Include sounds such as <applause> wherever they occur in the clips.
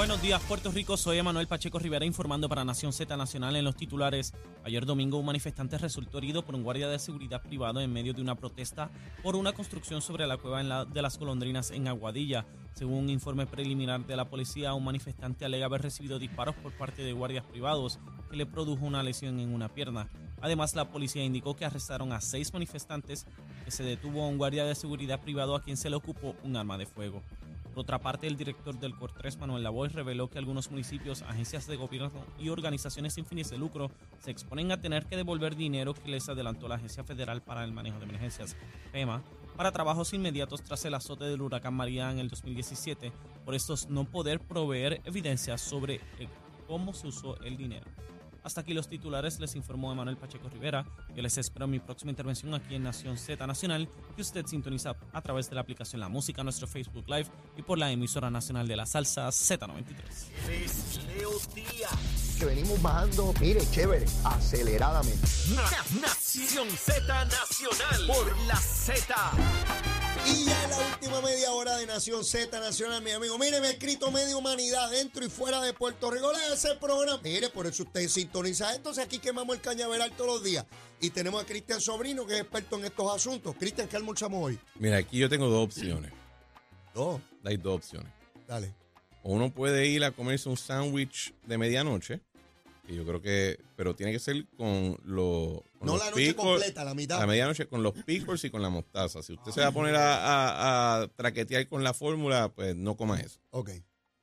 Buenos días, Puerto Rico. Soy Emanuel Pacheco Rivera informando para Nación Z Nacional en los titulares. Ayer domingo, un manifestante resultó herido por un guardia de seguridad privado en medio de una protesta por una construcción sobre la cueva de las golondrinas en Aguadilla. Según un informe preliminar de la policía, un manifestante alega haber recibido disparos por parte de guardias privados que le produjo una lesión en una pierna. Además, la policía indicó que arrestaron a seis manifestantes, que se detuvo a un guardia de seguridad privado a quien se le ocupó un arma de fuego. Por otra parte, el director del COR3, Manuel Lavoy, reveló que algunos municipios, agencias de gobierno y organizaciones sin fines de lucro se exponen a tener que devolver dinero que les adelantó la Agencia Federal para el Manejo de Emergencias, FEMA, para trabajos inmediatos tras el azote del huracán María en el 2017, por estos no poder proveer evidencia sobre eh, cómo se usó el dinero. Hasta aquí los titulares, les informó Emanuel Pacheco Rivera. Yo les espero en mi próxima intervención aquí en Nación Z Nacional, que usted sintoniza a través de la aplicación La Música, nuestro Facebook Live y por la emisora nacional de la salsa Z93. Es Leo Díaz. Que venimos bajando, mire, chévere, aceleradamente. Na- Nación Z Nacional por la Z. Y ya la última media hora de Nación Z Nacional, mi amigo. Mire, me ha escrito media humanidad dentro y fuera de Puerto Rico. Le ese programa. Mire, por eso usted sintoniza. Entonces aquí quemamos el cañaveral todos los días. Y tenemos a Cristian Sobrino, que es experto en estos asuntos. Cristian, ¿qué almorzamos hoy? Mira, aquí yo tengo dos opciones. Dos. Hay dos opciones. Dale. O uno puede ir a comerse un sándwich de medianoche, que yo creo que, pero tiene que ser con, lo- con No los la noche pickles- completa, la mitad. A medianoche con los pickles y con la mostaza. Si usted se va a poner a, a- a traquetear con la fórmula, pues no coma eso. Ok.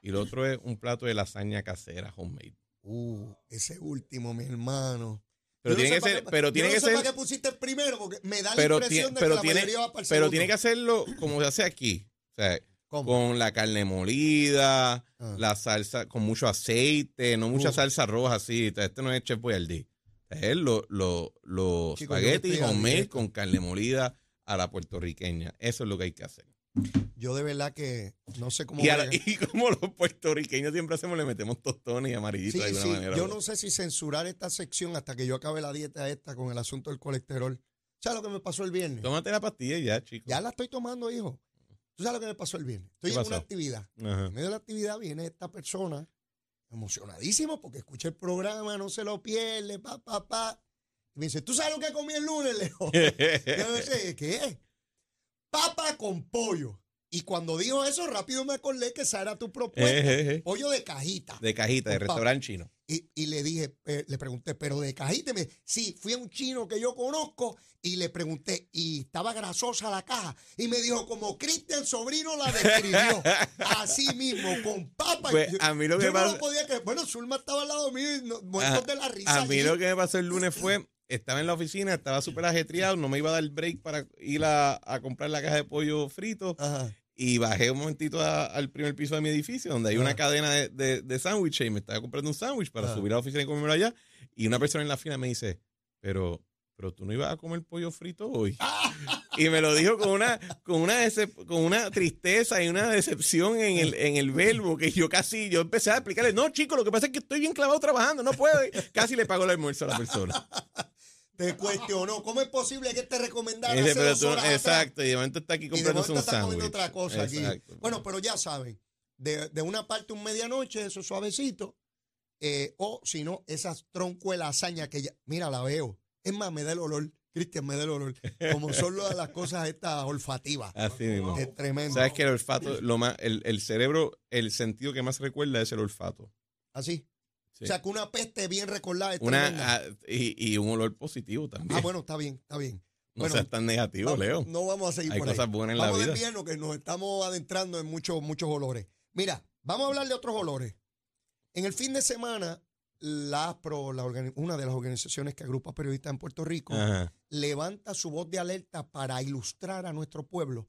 Y lo otro es un plato de lasaña casera, homemade. Uh, ese último, mi hermano. Pero Yo no tiene sé que ser, pero yo tiene no que sé ser, para qué pusiste el primero, porque me da la impresión tiene, de que la tiene, mayoría va para el pero segundo. tiene que hacerlo como se hace aquí. O sea, ¿Cómo? con la carne molida, Ah. la salsa con mucho aceite, no mucha Uh. salsa roja así. Este no es Chef Boyardee. Es lo, lo, los Chico, yo espaguetis homemade con carne molida a la puertorriqueña. Eso es lo que hay que hacer. Yo de verdad que no sé cómo. Y, la- como los puertorriqueños siempre hacemos, le metemos tostones y amarillitos Sí, de alguna sí, manera. yo no sé si censurar esta sección hasta que yo acabe la dieta esta con el asunto del colesterol. ¿Sabes lo que me pasó el viernes? Tómate la pastilla y ya, chicos. Ya la estoy tomando, hijo. ¿Tú sabes lo que me pasó el viernes? Estoy ¿Qué en una actividad. Ajá. En medio de la actividad viene esta persona emocionadísimo porque escucha el programa, no se lo pierde, pa, pa, pa. Y me dice, ¿tú sabes lo que comí el lunes, Leo? <laughs> Yo no sé, ¿qué es? Papa con pollo. Y cuando dijo eso, rápido me acordé que esa era tu propuesta. Ejeje. pollo de cajita. de cajita, de restaurante chino. Y, y le dije, eh, le pregunté, pero de cajita, me, sí, fui a un chino que yo conozco y le pregunté, y estaba grasosa la caja. Y me dijo, como Cristian Sobrino la describió, <laughs> así mismo, con papa. Pues, Yo- a mí lo que yo no lo podía creer. Bueno, Zulma estaba al lado mío y no- muertos A- de la risa. A mí allí. lo que me pasó el lunes fue, estaba en la oficina, estaba súper ajetreado, no me iba a dar break para ir a, a comprar la caja de pollo frito Ajá. Y bajé un momentito a- al primer piso de mi edificio donde hay una Ah. cadena de, de, de sándwiches y me estaba comprando un sándwich para Ah. subir a la oficina y comérmelo allá y una persona en la fila me dice, pero, pero tú no ibas a comer pollo frito hoy. <laughs> Y me lo dijo con una, con una, con una tristeza y una decepción en el, en el verbo que yo casi, yo empecé a explicarle, no, chico, lo que pasa es que estoy bien clavado trabajando, no puedo. Casi le pago el almuerzo a la persona. <laughs> Te cuestionó. ¿Cómo es posible que te recomendara Y dice, hace dos horas atrás? exacto, y de momento está aquí momento un sándwich. otra cosa aquí. Exacto. Bueno, pero ya saben, de, de una parte un medianoche, eso suavecito, eh, o si no, esas tronco de lasaña que ya, mira, la veo. Es más, me da el olor, Cristian, me da el olor. Como son las cosas estas olfativas. Así mismo. Es tremendo. Sabes que el olfato, lo más, el, el cerebro, el sentido que más recuerda es el olfato. Así. Sí. O sea, que una peste bien recordada Una, ah, y, y un olor positivo también. Ah, bueno, está bien, está bien. no bueno, seas tan negativo, Vamos- Leo. No vamos a seguir Hay por ahí. cosas buenas en la Vamos vida. del invierno que nos estamos adentrando en muchos, muchos olores. Mira, vamos a hablar de otros olores. En el fin de semana, la ASPRO, la una de las organizaciones que agrupa periodistas en Puerto Rico, Ajá. levanta su voz de alerta para ilustrar a nuestro pueblo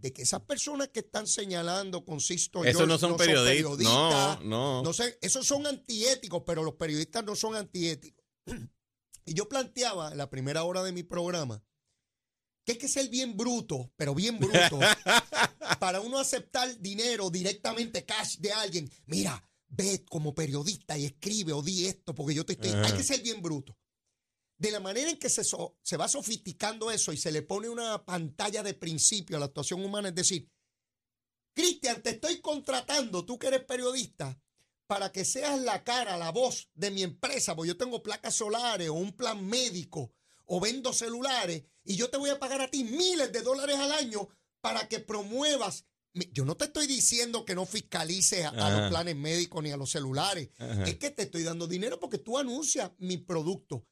de que esas personas que están señalando con Sisto Esos George no son periodistas. No, no. no sé, esos son antiéticos, pero los periodistas no son antiéticos. <clears throat> Y yo planteaba en la primera hora de mi programa que hay que ser bien bruto, pero bien bruto, <laughs> para uno aceptar dinero directamente, cash de alguien. Mira, ve como periodista y escribe o di esto porque yo te estoy... Ajá. Hay que ser bien bruto. De la manera en que se, so- se va sofisticando eso y se le pone una pantalla de principio a la actuación humana, es decir, Cristian, te estoy contratando, tú que eres periodista, para que seas la cara, la voz de mi empresa, porque yo tengo placas solares o un plan médico o vendo celulares y yo te voy a pagar a ti miles de dólares al año para que promuevas. Yo no te estoy diciendo que no fiscalices a, los planes médicos ni a los celulares. Ajá. Es que te estoy dando dinero porque tú anuncias mi producto.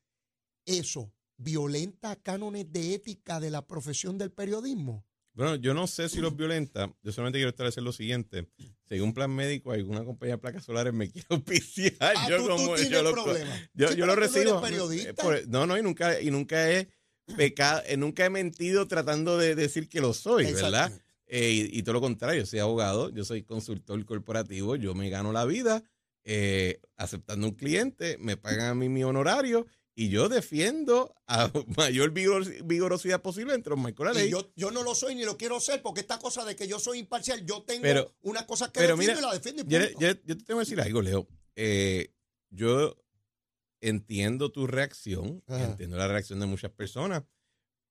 Eso violenta cánones de ética de la profesión del periodismo. Bueno, yo no sé si los violenta. Yo solamente quiero establecer lo siguiente. Según plan médico, alguna compañía de placas solares me <laughs> quiere auspiciar. Ah, yo tú- tú como tienes yo lo, yo, Sí, yo lo tú recibo. Eh, no, no, y nunca, y nunca he pecado, eh, nunca he mentido tratando de decir que lo soy, ¿verdad? Eh, y, y todo lo contrario, yo soy abogado, yo soy consultor corporativo, yo me gano la vida eh, aceptando un cliente, me pagan a mí mi honorario y yo defiendo a <laughs> mayor vigor- vigorosidad posible entre los marcos de la Y ley. yo, yo no lo soy ni lo quiero ser porque esta cosa de que yo soy imparcial, yo tengo Pero- una cosa que defiendo mira, y la defiendo y Yo, punto. yo- yo te tengo que decir algo, Leo. Eh, yo entiendo tu reacción, Ajá. entiendo la reacción de muchas personas,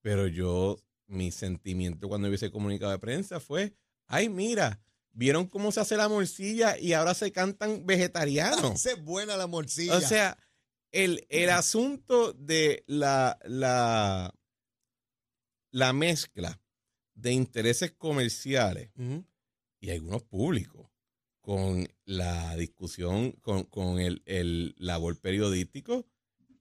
pero yo, mi sentimiento cuando vi ese comunicado de prensa fue, ay, mira, vieron cómo se hace la morcilla y ahora se cantan vegetarianos. <laughs> Esa es buena la morcilla. O sea, el, el asunto de la, la, la mezcla de intereses comerciales y algunos públicos con la discusión, con, con el, el labor periodístico,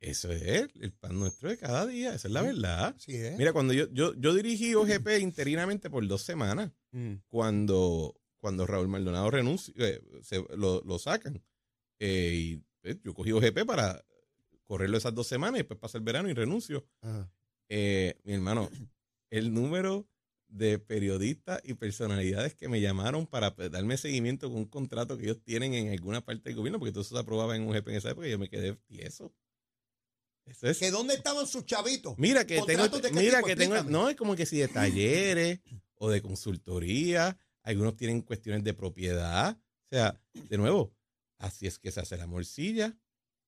eso es el pan nuestro de cada día, esa es la verdad. Mira, cuando yo, yo, yo dirigí OGP interinamente por dos semanas, Mm. cuando, cuando Raúl Maldonado renuncia, eh, se, lo, lo sacan. Eh, y eh, yo cogí OGP para correrlo esas dos semanas y después pasa el verano y renuncio. Eh, mi hermano, el número de periodistas y personalidades que me llamaron para pues, darme seguimiento con un contrato que ellos tienen en alguna parte del gobierno, porque todo eso se aprobaba en un GP en esa época y yo me quedé tieso. Eso es. ¿Que dónde estaban sus chavitos? Mira que tengo, ¿Contratos de qué mira tipo? que tengo, no es como que si de talleres o de consultoría, algunos tienen cuestiones de propiedad. O sea, de nuevo, así es que se hace la morcilla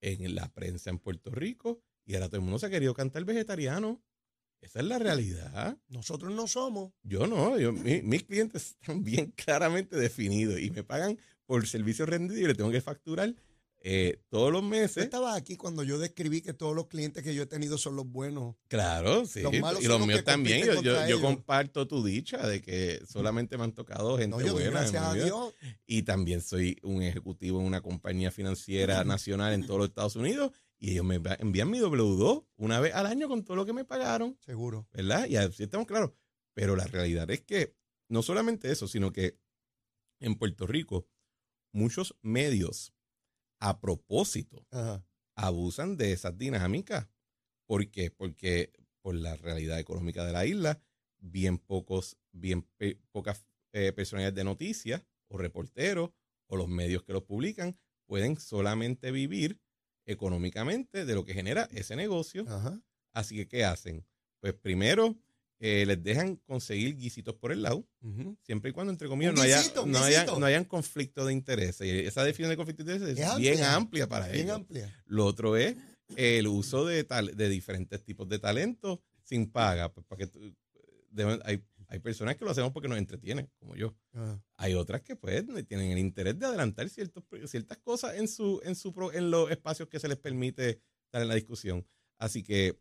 en la prensa en Puerto Rico y ahora todo el mundo se ha querido cantar vegetariano. Esa es la realidad. Nosotros no somos. Yo no, yo, mi- mis clientes están bien claramente definidos y me pagan por servicio rendido y le tengo que facturar eh, todos los Tú meses. estabas aquí cuando yo describí que todos los clientes que yo he tenido son los buenos. Claro, sí. Los malos y son los los míos también. Yo, comparto tu dicha de que solamente me han tocado gente No, yo buena. en gracias a. Dios. Y también soy un ejecutivo en una compañía financiera nacional en todos los Estados Unidos. Y ellos me envían mi W2 una vez al año con todo lo que me pagaron. Seguro. ¿verdad? Y así estamos claros. Pero la realidad es que no solamente eso, sino que en Puerto Rico muchos medios a propósito Ajá. abusan de esas dinámicas. ¿Por qué? Porque por la realidad económica de la isla, bien pocos, bien pocas eh, personalidades de noticias o reporteros o los medios que los publican pueden solamente vivir económicamente de lo que genera ese negocio. Ajá. Así que, ¿qué hacen? Pues primero eh, les dejan conseguir guisitos por el lado, siempre y cuando, entre comillas, no, haya, guisito, un no, haya, no hayan conflicto de intereses. Y esa definición de conflicto de intereses es, Es bien amplia, amplia para Bien ellos. amplia. Lo otro es el uso de, tal, de diferentes tipos de talentos sin paga. Pues para que tú- deben- hay, hay personas que lo hacemos porque nos entretienen, como yo. Ajá. Hay otras que pues tienen el interés de adelantar ciertos, ciertas cosas en su, en su pro- en los espacios que se les permite estar en la discusión. Así que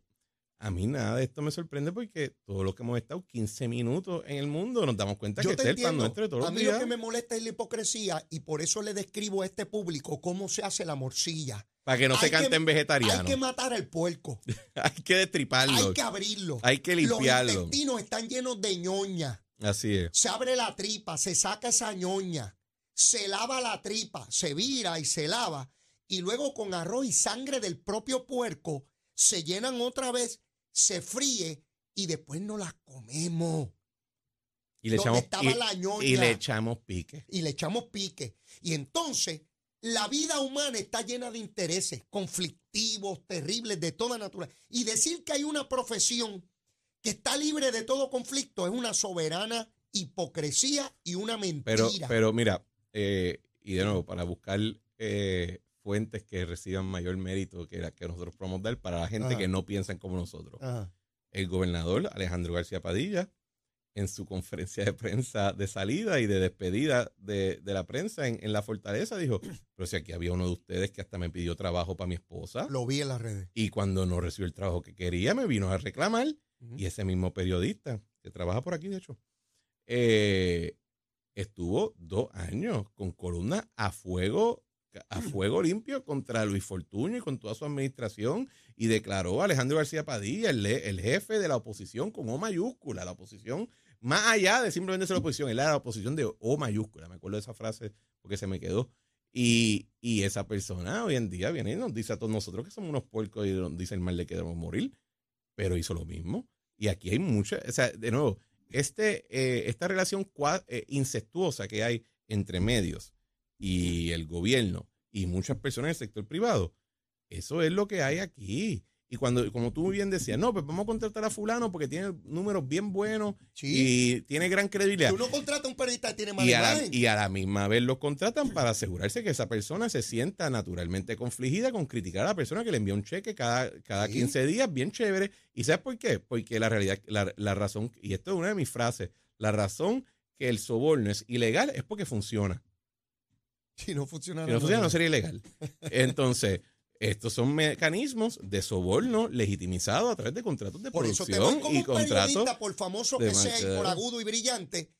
a mí nada de esto me sorprende porque todo lo que hemos estado 15 minutos en el mundo nos damos cuenta Yo que te este es el pan entiendo. nuestro de todos A los mí lo que me molesta es la hipocresía y por eso le describo a este público cómo se hace la morcilla. Para que no se Hay que- canten vegetarianos. Hay que matar al puerco. <laughs> Hay que destriparlo. Hay que abrirlo. Hay que Los limpiarlo. intestinos están llenos de ñoña. Así es. Se abre la tripa, se saca esa ñoña, se lava la tripa, se vira y se lava, y luego con arroz y sangre del propio puerco se llenan otra vez, se fríe y después no las comemos. Y le Donde echamos, estaba y- la ñoña. y le echamos pique. y le echamos pique. Y entonces la vida humana está llena de intereses conflictivos, terribles, de toda naturaleza. Y decir que hay una profesión que está libre de todo conflicto es una soberana hipocresía y una mentira. Pero, pero mira, eh, y de nuevo, para buscar eh, fuentes que reciban mayor mérito que la que nosotros podemos dar para la gente Ajá. que no piensan como nosotros. Ajá. El gobernador Alejandro García Padilla, en su conferencia de prensa de salida y de despedida de, de la prensa en, en la fortaleza, dijo, pero si aquí había uno de ustedes que hasta me pidió trabajo para mi esposa Lo vi en las redes. y cuando no recibió el trabajo que quería me vino a reclamar y ese mismo periodista, que trabaja por aquí, de hecho, eh, estuvo dos años con columna a fuego, a fuego limpio contra Luis Fortuño y con toda su administración y declaró a Alejandro García Padilla, el, le- el jefe de la oposición con O mayúscula, la oposición, más allá de simplemente ser oposición, él era la oposición de O mayúscula, me acuerdo de esa frase porque se me quedó. Y, y esa persona hoy en día viene y nos dice a todos nosotros que somos unos puercos y nos dice el mal de que debemos morir, pero hizo lo mismo. Y aquí hay mucha, o sea, de nuevo, este, eh, esta relación cua- eh, incestuosa que hay entre medios y el gobierno y muchas personas del sector privado, eso es lo que hay aquí. Y cuando, como tú bien decías, no, pues vamos a contratar a fulano porque tiene números bien buenos Sí. y tiene gran credibilidad. Si uno contrata a un periodista que tiene mala Y a, la, y a la misma vez los contratan para asegurarse que esa persona se sienta naturalmente confligida con criticar a la persona que le envía un cheque cada, cada Sí. 15 días, bien chévere. ¿Y sabes por qué? Porque la realidad, la, la razón, y esto es una de mis frases, la razón que el soborno es ilegal es porque funciona. <laughs> Si no funciona Si no funciona, no sería ilegal. Entonces, estos son mecanismos de soborno legitimizado a través de contratos de Por eso te producción voy como y un contratos. por famoso que sea y por agudo y brillante,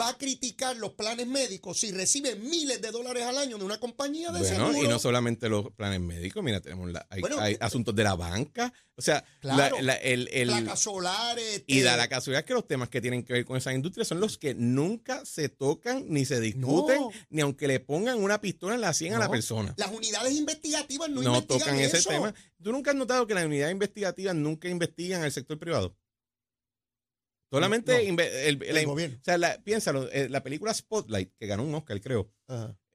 va a criticar los planes médicos si recibe miles de dólares al año de una compañía de Bueno, seguro. y no solamente los planes médicos, mira, tenemos la, hay, Bueno, hay eh, asuntos de la banca, o sea, Claro. la- la- el, el- placas solares. y este, da la casualidad que los temas que tienen que ver con esas industrias son los que nunca se tocan ni se discuten, No. ni aunque le pongan una pistola en la sien a la persona. Las unidades investigativas no, No, investigan tocan ese tema. ¿Tú nunca has notado que las unidades investigativas nunca investigan al sector privado? Solamente No, el- El la- gobierno. o sea, la- piénsalo, eh, la película Spotlight, que ganó un Oscar, creo,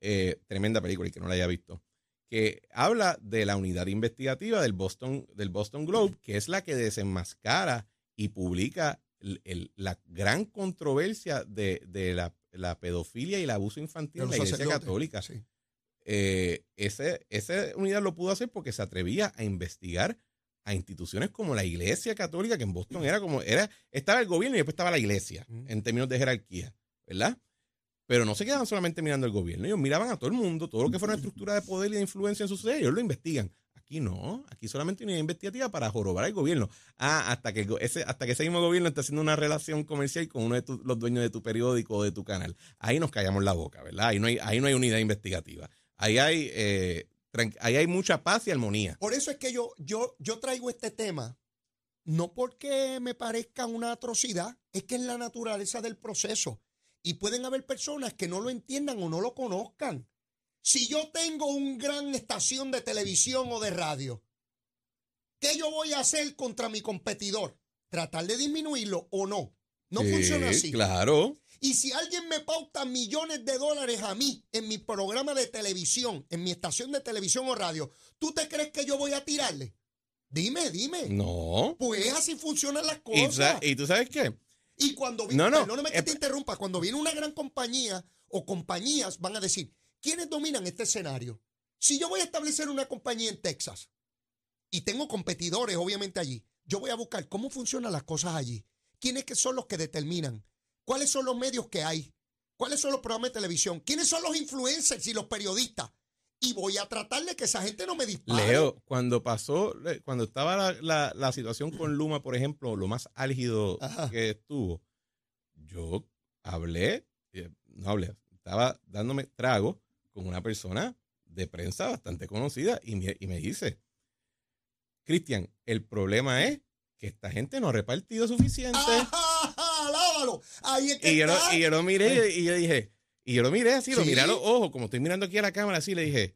eh, tremenda película y que no la haya visto, que habla de la unidad investigativa del Boston, del Boston Globe, que es la que desenmascara y publica la gran controversia de, de la, la pedofilia y el abuso infantil en la Iglesia. Católica. Sí. Eh, ese, esa unidad lo pudo hacer porque se atrevía a investigar a instituciones como la Iglesia Católica, que en Boston era como, era, estaba el gobierno y después estaba la iglesia, en términos de jerarquía, ¿verdad? Pero no se quedaban solamente mirando al gobierno, ellos miraban a todo el mundo, todo lo que fuera una estructura de poder y de influencia en su sociedad, ellos lo investigan. Aquí no, aquí solamente una investigativa para jorobar al gobierno. Ah, hasta que, el ese, hasta que ese mismo gobierno está haciendo una relación comercial con uno de tu- los dueños de tu periódico o de tu canal. Ahí nos callamos la boca, ¿verdad? Ahí no hay, ahí no hay unidad investigativa. Ahí hay, eh, ahí hay mucha paz y armonía. Por eso es que yo, yo, yo traigo este tema, no porque me parezca una atrocidad, es que es la naturaleza del proceso. Y pueden haber personas que no lo entiendan o no lo conozcan. Si yo tengo un gran estación de televisión o de radio, ¿qué yo voy a hacer contra mi competidor? ¿Tratar de disminuirlo o no? No Sí, funciona así. Claro. Y si alguien me pauta millones de dólares a mí en mi programa de televisión, en mi estación de televisión o radio, ¿tú te crees que yo voy a tirarle? Dime, dime. No. Pues así funcionan las cosas. sa- ¿Y tú sabes qué? Y cuando viene, No, no, perdóname que eh, te interrumpa, cuando viene una gran compañía o compañías van a decir, ¿quiénes dominan este escenario? Si yo voy a establecer una compañía en Texas y tengo competidores obviamente allí, yo voy a buscar cómo funcionan las cosas allí. ¿Quiénes que son los que determinan? ¿Cuáles son los medios que hay? ¿Cuáles son los programas de televisión? ¿Quiénes son los influencers y los periodistas? Y voy a tratar de que esa gente no me dispare. Leo, cuando pasó, cuando estaba la, la- la situación con Luma, por ejemplo, lo más álgido Ajá. que estuvo, yo hablé, eh, no hablé, estaba dándome trago con una persona de prensa bastante conocida y me, y me dice, Cristian, el problema es que esta gente no ha repartido suficiente. ¡Ajá! ¡Lábalo! Ahí es que Y yo, lo, y yo lo miré y yo dije, y yo lo miré así, lo miré a los ojos, como estoy mirando aquí a la cámara, así le dije,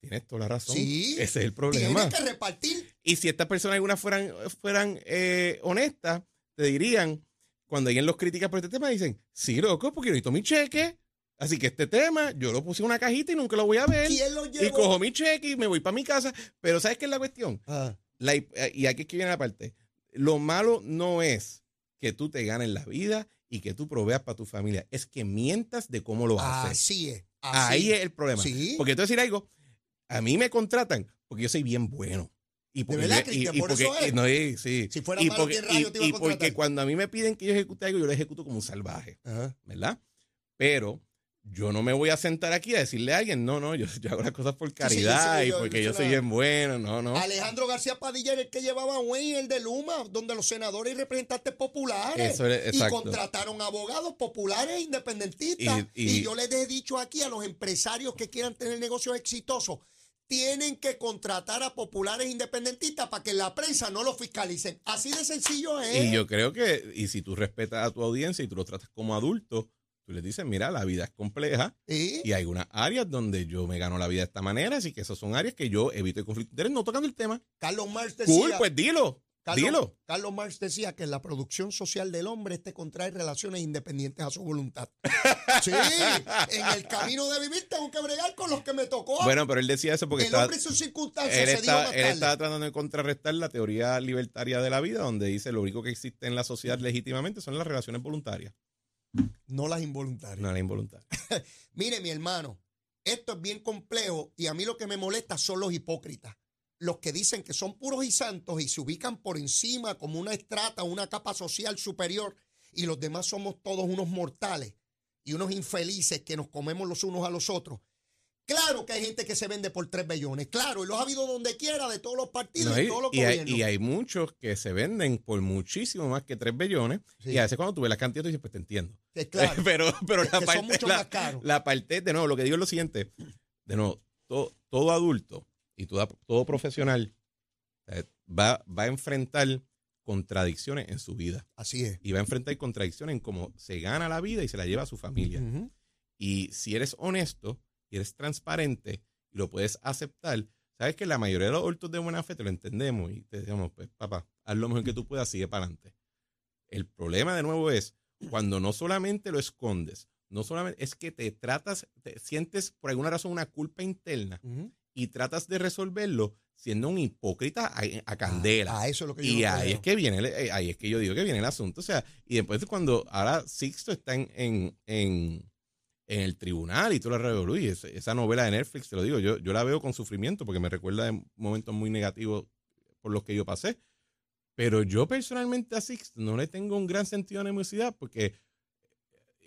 tienes toda la razón. Sí. Ese es el problema. Tienes que repartir. Y si estas personas algunas fueran, fueran eh, honestas, te dirían, cuando alguien los critica por este tema, dicen, sí, loco, porque necesito mi cheque. Así que este tema, yo lo puse en una cajita y nunca lo voy a ver. ¿Quién lo Y llevó? cojo mi cheque y me voy para mi casa. Pero ¿sabes qué es la cuestión? Ah, La y aquí es que viene la parte. Lo malo no es que tú te ganes la vida y que tú proveas para tu familia. Es que mientas de cómo lo haces. así es. Así. Ahí es el problema. Sí. Porque tú decir algo, a mí me contratan porque yo soy bien bueno. Y porque, verdad, y- Por porque- eso es. no, y- sí. Si fuera y malo porque, radio, te iba a porque cuando a mí me piden que yo ejecute algo, yo lo ejecuto como un salvaje, Ajá. ¿verdad? Pero yo no me voy a sentar aquí a decirle a alguien, no, no, yo, <laughs> yo hago las cosas por caridad sí, y yo- porque yo yo soy bien bueno, no, no. Alejandro García Padilla era el que llevaba a Wayne, el de Luma, donde los senadores y representantes populares. Eso es- y contrataron abogados populares e independentistas. Y- Y, y- yo les he dicho aquí a los empresarios que quieran tener negocios exitosos, tienen que contratar a populares independentistas para que la prensa no lo fiscalicen. Así de sencillo es. Y yo creo que, y si tú respetas a tu audiencia y tú lo tratas como adulto, tú les dices, mira, la vida es compleja y hay unas áreas donde yo me gano la vida de esta manera, así que esas son áreas que yo evito el conflicto de interés, no tocando el tema. Carlos Marx decía, Cool, pues dilo, Carlos, dilo. Carlos Marx decía que la producción social del hombre este contrae relaciones independientes a su voluntad. <laughs> Sí, en el camino de vivir tengo que bregar con los que me tocó. Bueno, pero él decía eso porque el estaba, hombre y sus circunstancias él, se dijo está- él estaba tratando de contrarrestar la teoría libertaria de la vida, donde dice lo único que existe en la sociedad legítimamente son las relaciones voluntarias, No las involuntarias. no las involuntarias. <laughs> Mire, mi hermano, esto es bien complejo y a mí lo que me molesta son los hipócritas. Los que dicen que son puros y santos y se ubican por encima como una estrata, una capa social superior y los demás somos todos unos mortales y unos infelices que nos comemos los unos a los otros. Claro que hay gente que se vende por tres bellones, claro, y los ha habido donde quiera, de todos los partidos No, y de todos los y hay, y hay muchos que se venden por muchísimo más que tres billones. Sí. Y a veces cuando tú ves la cantidad, tú dices, pues te entiendo. Sí, claro, <laughs> pero pero la, son parte, mucho la, más caros. la parte, de nuevo, lo que digo es lo siguiente. De nuevo, to- todo adulto y toda- todo profesional eh, va, va a enfrentar contradicciones en su vida. Así es. Y va a enfrentar contradicciones en cómo se gana la vida y se la lleva a su familia. Y si eres honesto y eres transparente y lo puedes aceptar, sabes que la mayoría de los adultos de buena fe te lo entendemos y te decimos, pues papá, haz lo mejor que tú puedas, sigue para adelante. El problema de nuevo es cuando no solamente lo escondes, no solamente es que te tratas, te sientes por alguna razón una culpa interna y tratas de resolverlo siendo un hipócrita a, a candela. Ah, eso es lo que yo Y no ahí creo. es que viene, eh, ahí es que yo digo que viene el asunto. O sea, y después cuando ahora Sixto está en, en, en, en el tribunal y la revolú, y esa, esa novela de Netflix, te lo digo, yo, yo la veo con sufrimiento porque me recuerda de momentos muy negativos por los que yo pasé. Pero yo personalmente a Sixto no le tengo un gran sentido de animosidad porque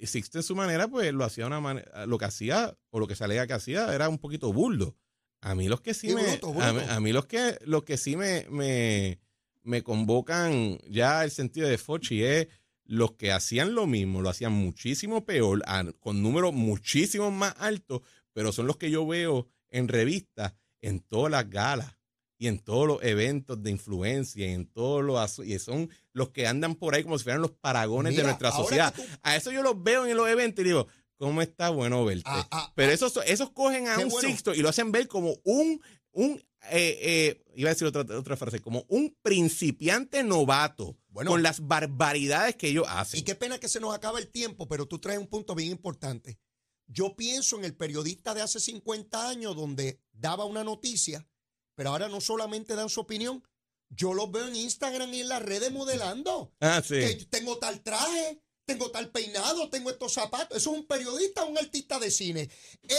Sixto en su manera, pues lo hacía de una manera, lo que hacía o lo que salía que hacía era un poquito burdo. A mí los que sí Sí, me, bruto, bruto. A, mí, a mí los que los que sí me, me, me convocan ya el sentido de Fochi es los que hacían lo mismo, lo hacían muchísimo peor, con números muchísimo más altos, pero son los que yo veo en revistas, en todas las galas y en todos los eventos de influencia, y en todos los y son los que andan por ahí como si fueran los paragones Mira, de nuestra sociedad. tú- A eso yo los veo en los eventos y digo, ¿cómo está bueno verte? Ah, ah, Pero ah. esos, esos cogen a un bueno. Sixto y lo hacen ver como un, un eh, eh, iba a decir otra, otra frase, como un principiante novato Bueno. con las barbaridades que ellos hacen. Y qué pena que se nos acaba el tiempo, pero tú traes un punto bien importante. Yo pienso en el periodista de hace 50 años donde daba una noticia, pero ahora no solamente dan su opinión, yo los veo en Instagram y en las redes modelando. Ah, sí. Que tengo tal traje, tengo tal peinado, tengo estos zapatos. Eso es un periodista o un artista de cine.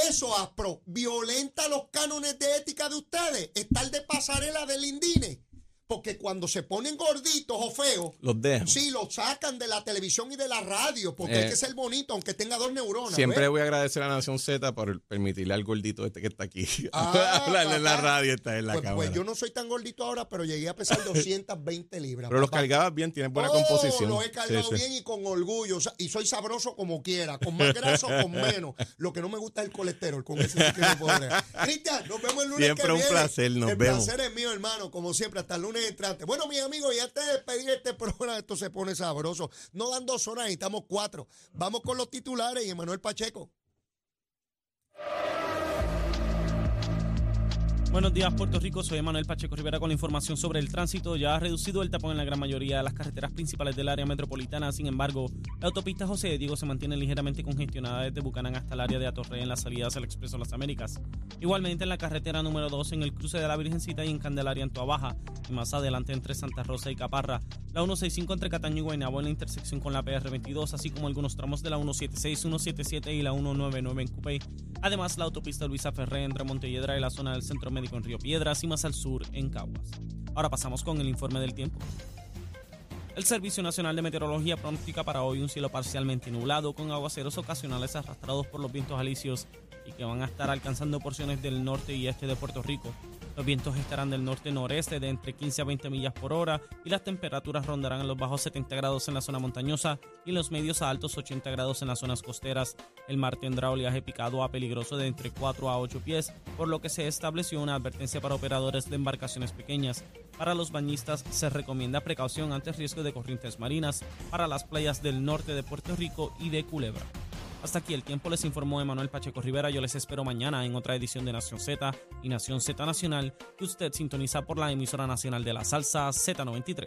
Eso, Aspro, violenta los cánones de ética de ustedes. Estar de pasarela del Indine. Porque cuando se ponen gorditos o feos, Los dejan. Sí, lo sacan de la televisión y de la radio, porque Eh, hay que ser bonito, aunque tenga dos neuronas. Siempre ¿ves? voy a agradecer a Nación Z por permitirle al gordito este que está aquí <laughs> Ah, hablarle en la radio, está en la Pues, cámara. pues yo no soy tan gordito ahora, pero llegué a pesar <laughs> 220 libras. Pero los cargabas bien, tienes buena Oh, composición. Los he cargado Sí, sí. bien y con orgullo. y soy sabroso como quiera, con más grasa o con menos. Lo que no me gusta es el colesterol. Con eso sí que no bregar. Cristian, nos vemos el lunes. Siempre que un viene. placer, nos el vemos. placer es mío, hermano, como siempre, hasta el lunes entrante. Bueno, mis amigos, te despedí de este programa. Esto se pone sabroso. No dan dos horas, necesitamos cuatro. Vamos con los titulares y Emanuel Pacheco. Buenos días, Puerto Rico. Soy Manuel Pacheco Rivera con la información sobre el tránsito. Ya ha reducido el tapón en la gran mayoría de las carreteras principales del área metropolitana. Sin embargo, la autopista José de Diego se mantiene ligeramente congestionada desde Bucanán hasta el área de Atorrey en las salidas al Expreso Las Américas. Igualmente en la carretera número 2 en el cruce de la Virgencita y en Candelaria en Baja Y más adelante entre Santa Rosa y Caparra. La 165 entre Cataño y Guaynabo en la intersección con la PR22, así como algunos tramos de la 176, 177 y la 199 en Cupey. Además, la autopista Luisa Ferré entre Montelledra y la zona del Centro Médico en Río Piedras y más al sur en Caguas. Ahora pasamos con el informe del tiempo. El Servicio Nacional de Meteorología pronostica para hoy un cielo parcialmente nublado con aguaceros ocasionales arrastrados por los vientos alisios y que van a estar alcanzando porciones del norte y este de Puerto Rico. Los vientos estarán del norte-noreste de entre 15 a 20 millas por hora y las temperaturas rondarán en los bajos 70 grados en la zona montañosa y los medios a altos 80 grados en las zonas costeras. El mar tendrá oleaje picado a peligroso de entre 4 a 8 pies, por lo que se estableció una advertencia para operadores de embarcaciones pequeñas. Para los bañistas se recomienda precaución ante riesgo de corrientes marinas para las playas del norte de Puerto Rico y de Culebra. Hasta aquí el tiempo les informó Emanuel Pacheco Rivera. Yo les espero mañana en otra edición de Nación Z y Nación Z Nacional que usted sintoniza por la emisora nacional de la salsa Z93.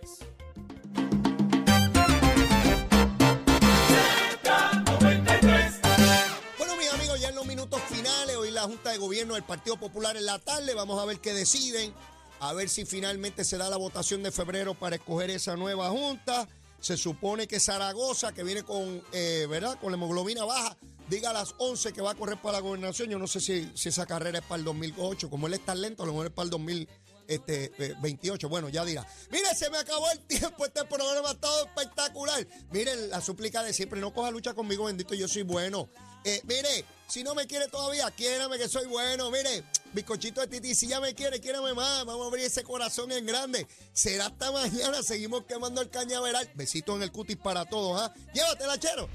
Bueno, mis amigos, ya en los minutos finales, hoy la Junta de Gobierno del Partido Popular en la tarde, vamos a ver qué deciden, a ver si finalmente se da la votación de febrero para escoger esa nueva Junta. Se supone que Zaragoza, que viene con, eh, ¿verdad? Con la hemoglobina baja, diga a las 11 que va a correr para la gobernación. Yo no sé si, si esa carrera es para el 2008. Como él es tan lento, a lo mejor es para el 2028. Bueno, ya dirá. Mire, se me acabó el <laughs> tiempo. Este programa todo espectacular. Miren, la súplica de siempre. No coja lucha conmigo, bendito. Yo soy bueno. Eh, mire, si no me quiere todavía, quiérame que soy bueno. Mire, bizcochito de Titi, si ya me quiere, quiérame más. Vamos a abrir ese corazón en grande. Será hasta mañana. Seguimos quemando el cañaveral. Besitos en el cutis para todos, ¿ah? Llévatela, chero.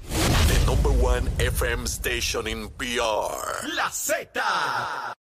The number one FM station in PR. La Z.